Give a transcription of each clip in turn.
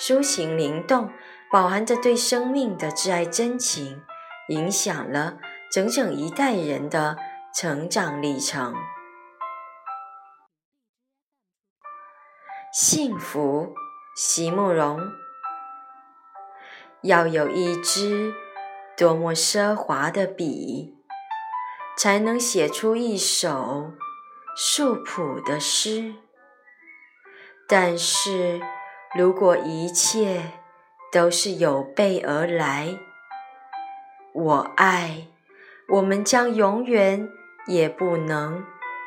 抒情灵动，饱含着对生命的挚爱真情，影响了整整一代人的成长历程。幸福，席慕容。要有一支多么奢华的笔，才能写出一首素朴的诗。但是。如果一切都是有备而来，我爱，我们将永远也不能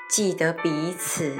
记得彼此。